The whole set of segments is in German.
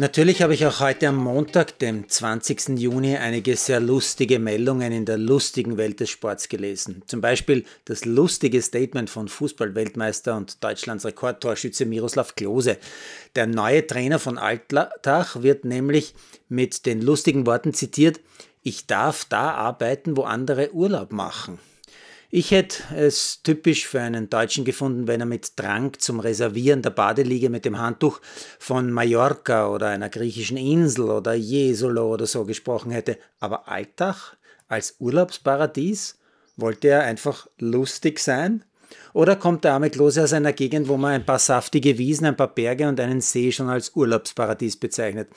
Natürlich habe ich auch heute am Montag, dem 20. Juni, einige sehr lustige Meldungen in der lustigen Welt des Sports gelesen. Zum Beispiel das lustige Statement von Fußballweltmeister und Deutschlands Rekordtorschütze Miroslav Klose. Der neue Trainer von Altach wird nämlich mit den lustigen Worten zitiert, ich darf da arbeiten, wo andere Urlaub machen. Ich hätte es typisch für einen Deutschen gefunden, wenn er mit Drang zum Reservieren der Badeliege mit dem Handtuch von Mallorca oder einer griechischen Insel oder Jesolo oder so gesprochen hätte. Aber Altach als Urlaubsparadies? Wollte er einfach lustig sein? Oder kommt der arme Klose aus einer Gegend, wo man ein paar saftige Wiesen, ein paar Berge und einen See schon als Urlaubsparadies bezeichnet?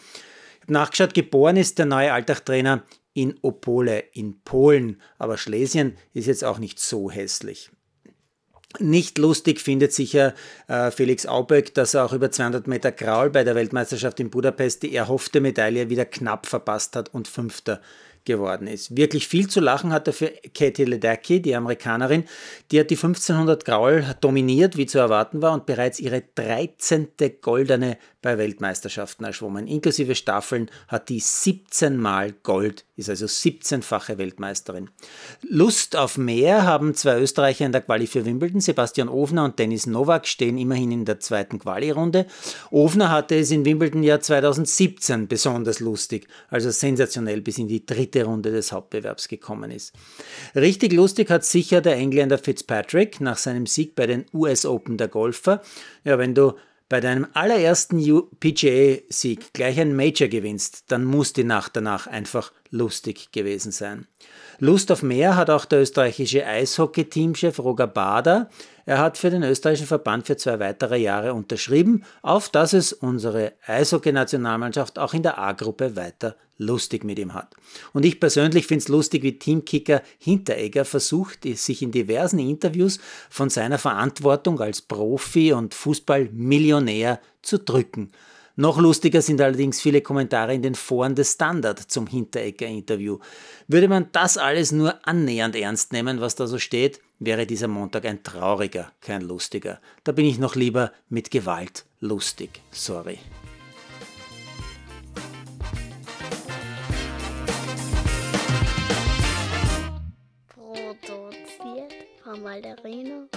Nachgeschaut, geboren ist der neue Alltag-Trainer in Opole in Polen, aber Schlesien ist jetzt auch nicht so hässlich. Nicht lustig findet sicher äh, Felix Auböck, dass er auch über 200 Meter Graul bei der Weltmeisterschaft in Budapest die erhoffte Medaille wieder knapp verpasst hat und Fünfter geworden ist. Wirklich viel zu lachen hat er für Katie Ledecky, die Amerikanerin, die hat die 1500 Graul dominiert, wie zu erwarten war, und bereits ihre 13. goldene bei Weltmeisterschaften erschwommen. Inklusive Staffeln hat die 17 Mal Gold, ist also 17-fache Weltmeisterin. Lust auf mehr haben zwei Österreicher in der Quali für Wimbledon. Sebastian Ofner und Dennis Nowak stehen immerhin in der zweiten Quali-Runde. Ofner hatte es in Wimbledon Jahr 2017 besonders lustig, also sensationell bis in die dritte Runde des Hauptbewerbs gekommen ist. Richtig lustig hat sicher der Engländer Fitzpatrick nach seinem Sieg bei den US Open der Golfer. Ja, wenn du bei deinem allerersten PGA-Sieg gleich ein Major gewinnst, dann muss die Nacht danach einfach lustig gewesen sein. Lust auf mehr hat auch der österreichische Eishockey-Teamchef Roger Bader. Er hat für den österreichischen Verband für zwei weitere Jahre unterschrieben, auf dass es unsere Eishockey-Nationalmannschaft auch in der A-Gruppe weiter lustig mit ihm hat. Und ich persönlich finde es lustig, wie Teamkicker Hinteregger versucht, sich in diversen Interviews von seiner Verantwortung als Profi und Fußballmillionär zu drücken. Noch lustiger sind allerdings viele Kommentare in den Foren des Standard zum Hinteregger-Interview. Würde man das alles nur annähernd ernst nehmen, was da so steht, wäre dieser Montag ein trauriger, kein lustiger. Da bin ich noch lieber mit Gewalt lustig. Sorry. Produziert von Malderino